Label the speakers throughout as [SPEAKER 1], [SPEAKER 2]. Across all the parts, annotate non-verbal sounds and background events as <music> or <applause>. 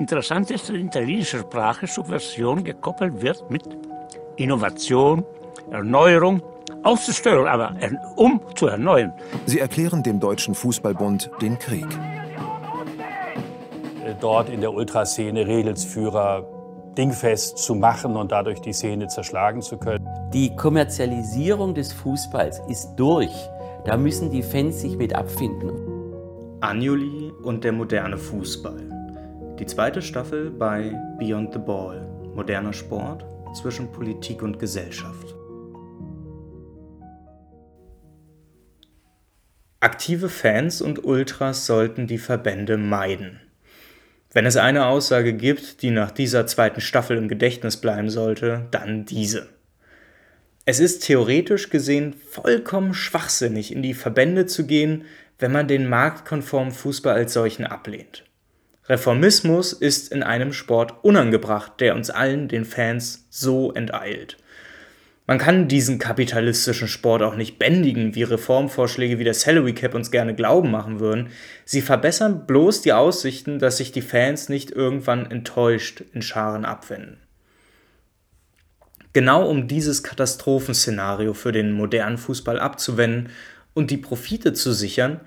[SPEAKER 1] Interessant ist, dass in italienischer Sprache Subversion gekoppelt wird mit Innovation, Erneuerung, auszustören, aber um zu erneuern.
[SPEAKER 2] Sie erklären dem Deutschen Fußballbund den Krieg.
[SPEAKER 3] Dort in der Ultraszene Regelsführer dingfest zu machen und dadurch die Szene zerschlagen zu können.
[SPEAKER 4] Die Kommerzialisierung des Fußballs ist durch. Da müssen die Fans sich mit abfinden.
[SPEAKER 5] Anjuli und der moderne Fußball. Die zweite Staffel bei Beyond the Ball. Moderner Sport zwischen Politik und Gesellschaft. Aktive Fans und Ultras sollten die Verbände meiden. Wenn es eine Aussage gibt, die nach dieser zweiten Staffel im Gedächtnis bleiben sollte, dann diese. Es ist theoretisch gesehen vollkommen schwachsinnig, in die Verbände zu gehen, wenn man den marktkonformen Fußball als solchen ablehnt. Reformismus ist in einem Sport unangebracht, der uns allen, den Fans, so enteilt. Man kann diesen kapitalistischen Sport auch nicht bändigen, wie Reformvorschläge wie der Salary Cap uns gerne glauben machen würden. Sie verbessern bloß die Aussichten, dass sich die Fans nicht irgendwann enttäuscht in Scharen abwenden. Genau um dieses Katastrophenszenario für den modernen Fußball abzuwenden und die Profite zu sichern,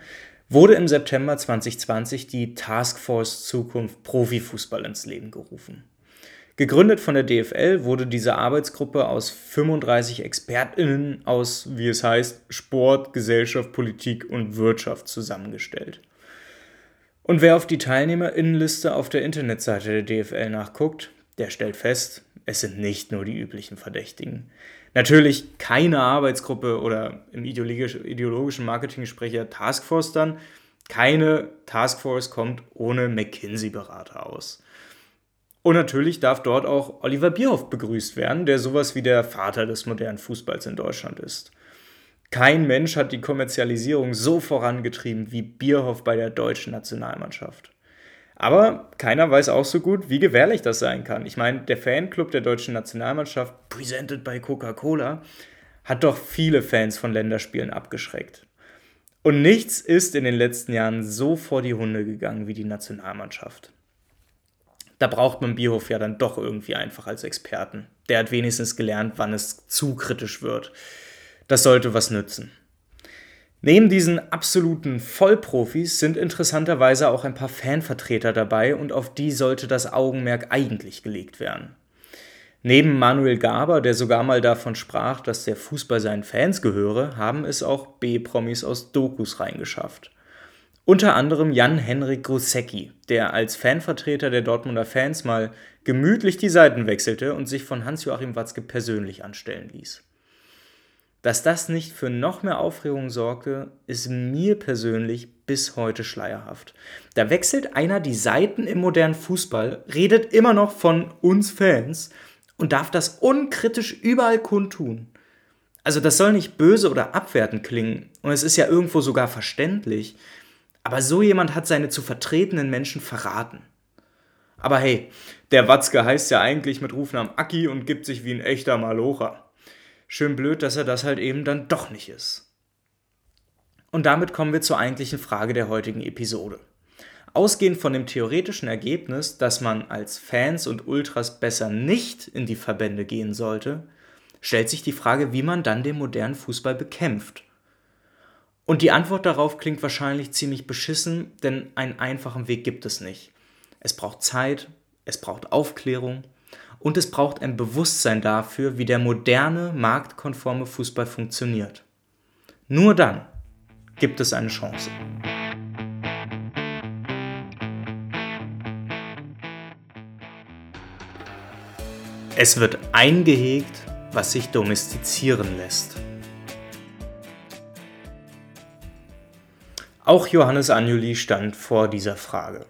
[SPEAKER 5] wurde im September 2020 die Taskforce Zukunft Profifußball ins Leben gerufen. Gegründet von der DFL wurde diese Arbeitsgruppe aus 35 ExpertInnen aus, wie es heißt, Sport, Gesellschaft, Politik und Wirtschaft zusammengestellt. Und wer auf die TeilnehmerInnenliste auf der Internetseite der DFL nachguckt, der stellt fest, es sind nicht nur die üblichen Verdächtigen. Natürlich keine Arbeitsgruppe oder im ideologischen Marketing-Sprecher Taskforce dann. Keine Taskforce kommt ohne McKinsey-Berater aus. Und natürlich darf dort auch Oliver Bierhoff begrüßt werden, der sowas wie der Vater des modernen Fußballs in Deutschland ist. Kein Mensch hat die Kommerzialisierung so vorangetrieben wie Bierhoff bei der deutschen Nationalmannschaft. Aber keiner weiß auch so gut, wie gefährlich das sein kann. Ich meine, der Fanclub der deutschen Nationalmannschaft, presented by Coca-Cola, hat doch viele Fans von Länderspielen abgeschreckt. Und nichts ist in den letzten Jahren so vor die Hunde gegangen wie die Nationalmannschaft da braucht man Bierhof ja dann doch irgendwie einfach als Experten. Der hat wenigstens gelernt, wann es zu kritisch wird. Das sollte was nützen. Neben diesen absoluten Vollprofis sind interessanterweise auch ein paar Fanvertreter dabei und auf die sollte das Augenmerk eigentlich gelegt werden. Neben Manuel Gaber, der sogar mal davon sprach, dass der Fußball seinen Fans gehöre, haben es auch B-Promis aus Dokus reingeschafft. Unter anderem Jan-Henrik Grusecki, der als Fanvertreter der Dortmunder Fans mal gemütlich die Seiten wechselte und sich von Hans-Joachim Watzke persönlich anstellen ließ. Dass das nicht für noch mehr Aufregung sorgte, ist mir persönlich bis heute schleierhaft. Da wechselt einer die Seiten im modernen Fußball, redet immer noch von uns Fans und darf das unkritisch überall kundtun. Also das soll nicht böse oder abwertend klingen und es ist ja irgendwo sogar verständlich, aber so jemand hat seine zu vertretenen Menschen verraten. Aber hey, der Watzke heißt ja eigentlich mit Rufnamen Aki und gibt sich wie ein echter Malocher. Schön blöd, dass er das halt eben dann doch nicht ist. Und damit kommen wir zur eigentlichen Frage der heutigen Episode. Ausgehend von dem theoretischen Ergebnis, dass man als Fans und Ultras besser nicht in die Verbände gehen sollte, stellt sich die Frage, wie man dann den modernen Fußball bekämpft und die Antwort darauf klingt wahrscheinlich ziemlich beschissen, denn einen einfachen Weg gibt es nicht. Es braucht Zeit, es braucht Aufklärung und es braucht ein Bewusstsein dafür, wie der moderne, marktkonforme Fußball funktioniert. Nur dann gibt es eine Chance. Es wird eingehegt, was sich domestizieren lässt. Auch Johannes Anjuli stand vor dieser Frage.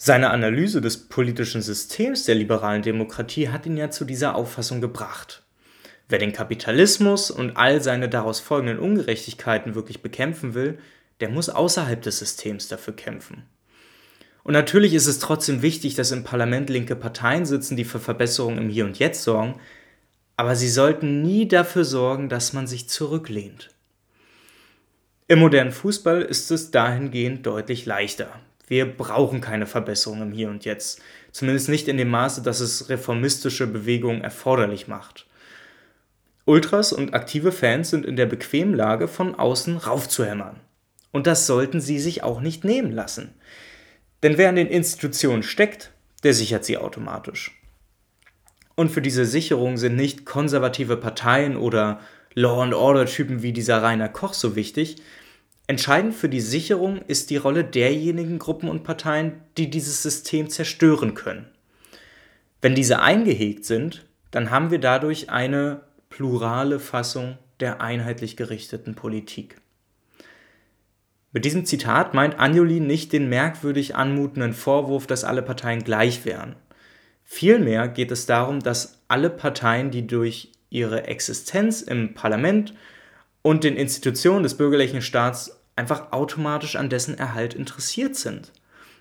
[SPEAKER 5] Seine Analyse des politischen Systems der liberalen Demokratie hat ihn ja zu dieser Auffassung gebracht. Wer den Kapitalismus und all seine daraus folgenden Ungerechtigkeiten wirklich bekämpfen will, der muss außerhalb des Systems dafür kämpfen. Und natürlich ist es trotzdem wichtig, dass im Parlament linke Parteien sitzen, die für Verbesserungen im Hier und Jetzt sorgen, aber sie sollten nie dafür sorgen, dass man sich zurücklehnt. Im modernen Fußball ist es dahingehend deutlich leichter. Wir brauchen keine Verbesserung im Hier und Jetzt. Zumindest nicht in dem Maße, dass es reformistische Bewegungen erforderlich macht. Ultras und aktive Fans sind in der bequemen Lage, von außen raufzuhämmern. Und das sollten sie sich auch nicht nehmen lassen. Denn wer an den Institutionen steckt, der sichert sie automatisch. Und für diese Sicherung sind nicht konservative Parteien oder Law-and-Order-Typen wie dieser Rainer Koch so wichtig, Entscheidend für die Sicherung ist die Rolle derjenigen Gruppen und Parteien, die dieses System zerstören können. Wenn diese eingehegt sind, dann haben wir dadurch eine plurale Fassung der einheitlich gerichteten Politik. Mit diesem Zitat meint Anjuli nicht den merkwürdig anmutenden Vorwurf, dass alle Parteien gleich wären. Vielmehr geht es darum, dass alle Parteien, die durch ihre Existenz im Parlament und den Institutionen des bürgerlichen Staats einfach automatisch an dessen Erhalt interessiert sind.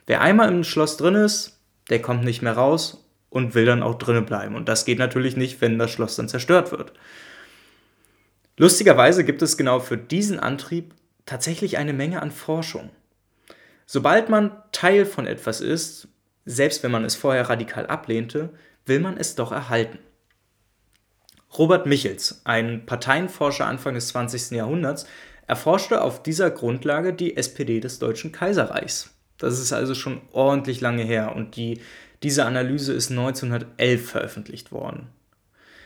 [SPEAKER 5] Wer einmal im Schloss drin ist, der kommt nicht mehr raus und will dann auch drinnen bleiben. Und das geht natürlich nicht, wenn das Schloss dann zerstört wird. Lustigerweise gibt es genau für diesen Antrieb tatsächlich eine Menge an Forschung. Sobald man Teil von etwas ist, selbst wenn man es vorher radikal ablehnte, will man es doch erhalten. Robert Michels, ein Parteienforscher Anfang des 20. Jahrhunderts, erforschte auf dieser Grundlage die SPD des Deutschen Kaiserreichs. Das ist also schon ordentlich lange her und die, diese Analyse ist 1911 veröffentlicht worden.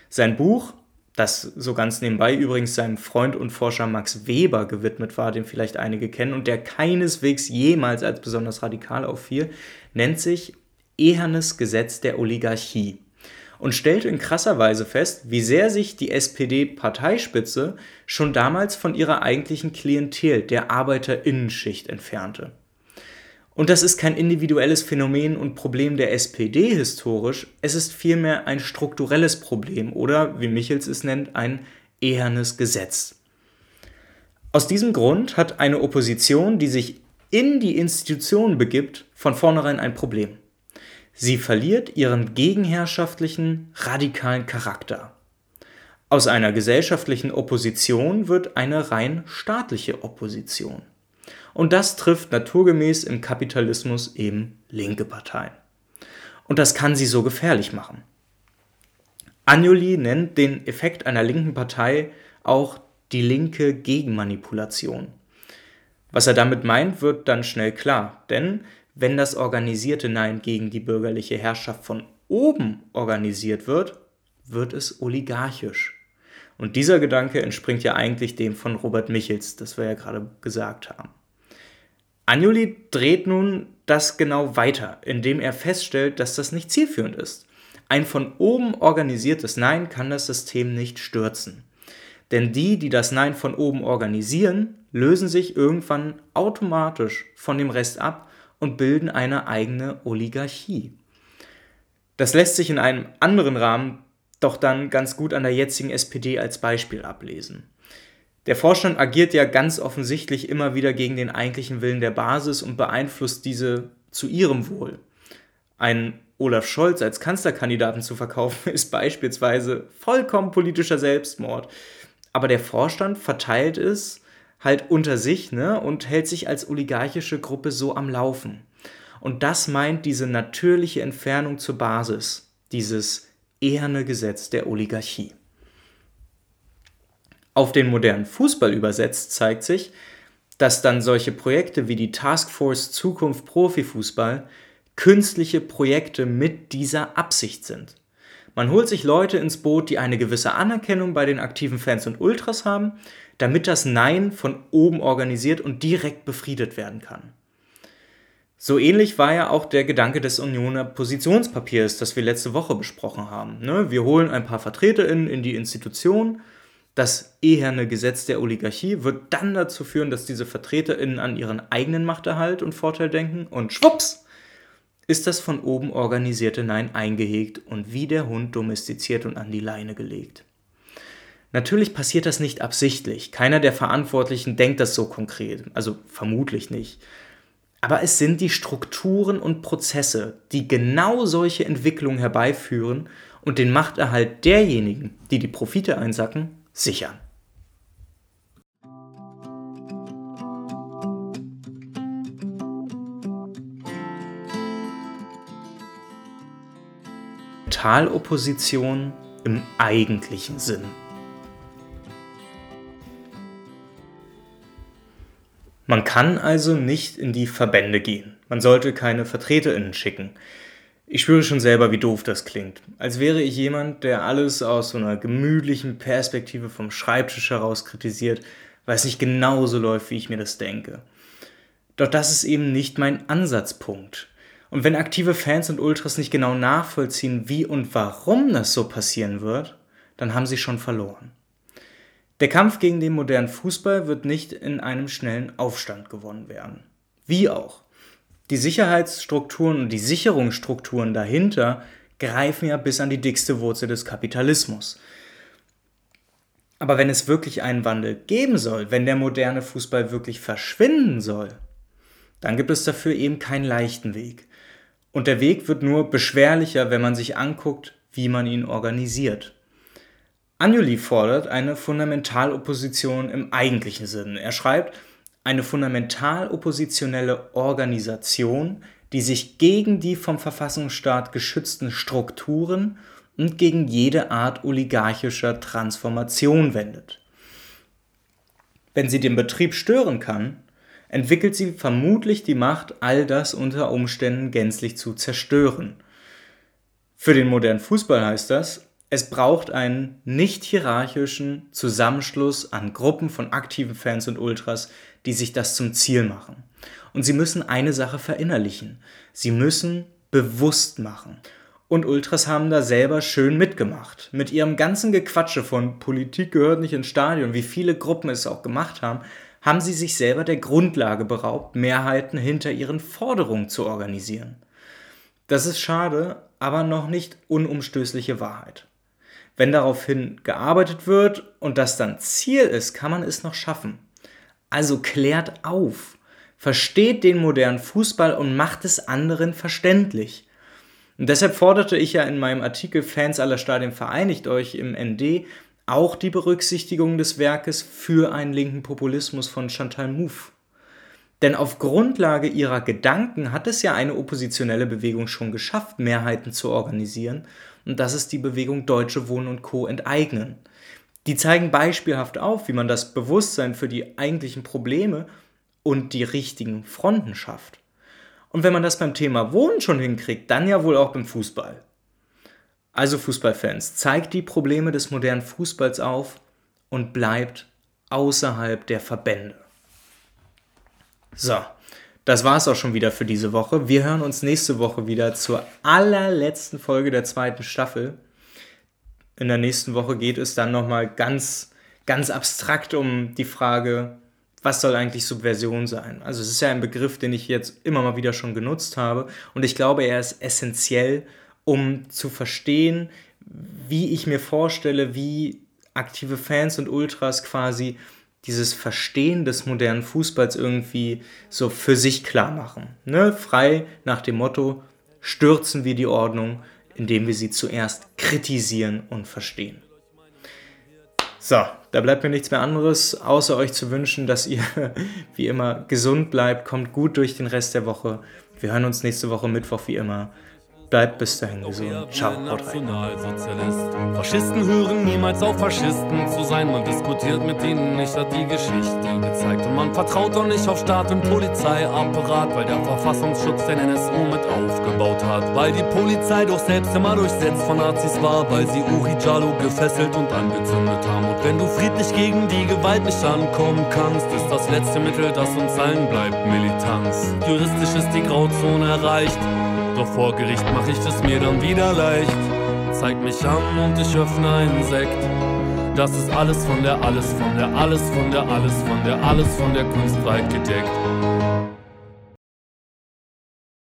[SPEAKER 5] Sein Buch, das so ganz nebenbei übrigens seinem Freund und Forscher Max Weber gewidmet war, den vielleicht einige kennen und der keineswegs jemals als besonders radikal auffiel, nennt sich Ehernes Gesetz der Oligarchie und stellte in krasser Weise fest, wie sehr sich die SPD-Parteispitze schon damals von ihrer eigentlichen Klientel, der Arbeiterinnenschicht, entfernte. Und das ist kein individuelles Phänomen und Problem der SPD historisch, es ist vielmehr ein strukturelles Problem oder, wie Michels es nennt, ein ehernes Gesetz. Aus diesem Grund hat eine Opposition, die sich in die Institutionen begibt, von vornherein ein Problem. Sie verliert ihren gegenherrschaftlichen, radikalen Charakter. Aus einer gesellschaftlichen Opposition wird eine rein staatliche Opposition. Und das trifft naturgemäß im Kapitalismus eben linke Parteien. Und das kann sie so gefährlich machen. Anjuli nennt den Effekt einer linken Partei auch die linke Gegenmanipulation. Was er damit meint, wird dann schnell klar, denn wenn das organisierte Nein gegen die bürgerliche Herrschaft von oben organisiert wird, wird es oligarchisch. Und dieser Gedanke entspringt ja eigentlich dem von Robert Michels, das wir ja gerade gesagt haben. Anjuli dreht nun das genau weiter, indem er feststellt, dass das nicht zielführend ist. Ein von oben organisiertes Nein kann das System nicht stürzen. Denn die, die das Nein von oben organisieren, lösen sich irgendwann automatisch von dem Rest ab und bilden eine eigene Oligarchie. Das lässt sich in einem anderen Rahmen doch dann ganz gut an der jetzigen SPD als Beispiel ablesen. Der Vorstand agiert ja ganz offensichtlich immer wieder gegen den eigentlichen Willen der Basis und beeinflusst diese zu ihrem Wohl. Ein Olaf Scholz als Kanzlerkandidaten zu verkaufen, <laughs> ist beispielsweise vollkommen politischer Selbstmord. Aber der Vorstand verteilt es halt unter sich ne, und hält sich als oligarchische Gruppe so am Laufen. Und das meint diese natürliche Entfernung zur Basis, dieses eherne Gesetz der Oligarchie. Auf den modernen Fußball übersetzt zeigt sich, dass dann solche Projekte wie die Taskforce Zukunft Profifußball künstliche Projekte mit dieser Absicht sind. Man holt sich Leute ins Boot, die eine gewisse Anerkennung bei den aktiven Fans und Ultras haben, damit das Nein von oben organisiert und direkt befriedet werden kann. So ähnlich war ja auch der Gedanke des Unioner Positionspapiers, das wir letzte Woche besprochen haben. Ne? Wir holen ein paar VertreterInnen in die Institution. Das eherne Gesetz der Oligarchie wird dann dazu führen, dass diese VertreterInnen an ihren eigenen Machterhalt und Vorteil denken und schwupps ist das von oben organisierte Nein eingehegt und wie der Hund domestiziert und an die Leine gelegt. Natürlich passiert das nicht absichtlich. Keiner der Verantwortlichen denkt das so konkret. Also vermutlich nicht. Aber es sind die Strukturen und Prozesse, die genau solche Entwicklungen herbeiführen und den Machterhalt derjenigen, die die Profite einsacken, sichern. Talopposition im eigentlichen Sinn. Man kann also nicht in die Verbände gehen. Man sollte keine VertreterInnen schicken. Ich spüre schon selber, wie doof das klingt. Als wäre ich jemand, der alles aus so einer gemütlichen Perspektive vom Schreibtisch heraus kritisiert, weil es nicht genauso läuft, wie ich mir das denke. Doch das ist eben nicht mein Ansatzpunkt. Und wenn aktive Fans und Ultras nicht genau nachvollziehen, wie und warum das so passieren wird, dann haben sie schon verloren. Der Kampf gegen den modernen Fußball wird nicht in einem schnellen Aufstand gewonnen werden. Wie auch. Die Sicherheitsstrukturen und die Sicherungsstrukturen dahinter greifen ja bis an die dickste Wurzel des Kapitalismus. Aber wenn es wirklich einen Wandel geben soll, wenn der moderne Fußball wirklich verschwinden soll, dann gibt es dafür eben keinen leichten Weg. Und der Weg wird nur beschwerlicher, wenn man sich anguckt, wie man ihn organisiert. Anjuli fordert eine Fundamentalopposition im eigentlichen Sinn. Er schreibt, eine fundamental oppositionelle Organisation, die sich gegen die vom Verfassungsstaat geschützten Strukturen und gegen jede Art oligarchischer Transformation wendet. Wenn sie den Betrieb stören kann, entwickelt sie vermutlich die Macht, all das unter Umständen gänzlich zu zerstören. Für den modernen Fußball heißt das, es braucht einen nicht hierarchischen Zusammenschluss an Gruppen von aktiven Fans und Ultras, die sich das zum Ziel machen. Und sie müssen eine Sache verinnerlichen. Sie müssen bewusst machen. Und Ultras haben da selber schön mitgemacht. Mit ihrem ganzen Gequatsche von Politik gehört nicht ins Stadion, wie viele Gruppen es auch gemacht haben, haben sie sich selber der Grundlage beraubt, Mehrheiten hinter ihren Forderungen zu organisieren. Das ist schade, aber noch nicht unumstößliche Wahrheit. Wenn daraufhin gearbeitet wird und das dann Ziel ist, kann man es noch schaffen. Also klärt auf, versteht den modernen Fußball und macht es anderen verständlich. Und deshalb forderte ich ja in meinem Artikel Fans aller Stadien vereinigt euch im ND auch die Berücksichtigung des Werkes für einen linken Populismus von Chantal Mouffe. Denn auf Grundlage ihrer Gedanken hat es ja eine oppositionelle Bewegung schon geschafft, Mehrheiten zu organisieren und das ist die Bewegung Deutsche Wohnen und Co. enteignen. Die zeigen beispielhaft auf, wie man das Bewusstsein für die eigentlichen Probleme und die richtigen Fronten schafft. Und wenn man das beim Thema Wohnen schon hinkriegt, dann ja wohl auch beim Fußball. Also Fußballfans, zeigt die Probleme des modernen Fußballs auf und bleibt außerhalb der Verbände. So, das war es auch schon wieder für diese Woche. Wir hören uns nächste Woche wieder zur allerletzten Folge der zweiten Staffel. In der nächsten Woche geht es dann nochmal ganz, ganz abstrakt um die Frage, was soll eigentlich Subversion sein? Also es ist ja ein Begriff, den ich jetzt immer mal wieder schon genutzt habe und ich glaube, er ist essentiell, um zu verstehen, wie ich mir vorstelle, wie aktive Fans und Ultras quasi dieses Verstehen des modernen Fußballs irgendwie so für sich klar machen. Ne? Frei nach dem Motto, stürzen wir die Ordnung, indem wir sie zuerst kritisieren und verstehen. So, da bleibt mir nichts mehr anderes, außer euch zu wünschen, dass ihr <laughs> wie immer gesund bleibt, kommt gut durch den Rest der Woche. Wir hören uns nächste Woche Mittwoch wie immer. Bleibt bis dahin gesund. Ciao, haut rein.
[SPEAKER 6] Faschisten hören niemals auf Faschisten zu sein. Man diskutiert mit ihnen nicht, hat die Geschichte gezeigt. Und man vertraut auch nicht auf Staat und Polizeiapparat, weil der Verfassungsschutz den NSU mit aufgebaut hat. Weil die Polizei doch selbst immer durchsetzt von Nazis war, weil sie Uri Jalo gefesselt und angezündet haben. Und wenn du friedlich gegen die Gewalt nicht ankommen kannst, ist das letzte Mittel, das uns allen bleibt, Militanz. Juristisch ist die Grauzone erreicht. Doch vor Gericht mach ich es mir dann wieder leicht. Zeig mich an und ich öffne einen Sekt. Das ist alles von der, alles von der, alles von der, alles von der, alles von der Kunst weit gedeckt.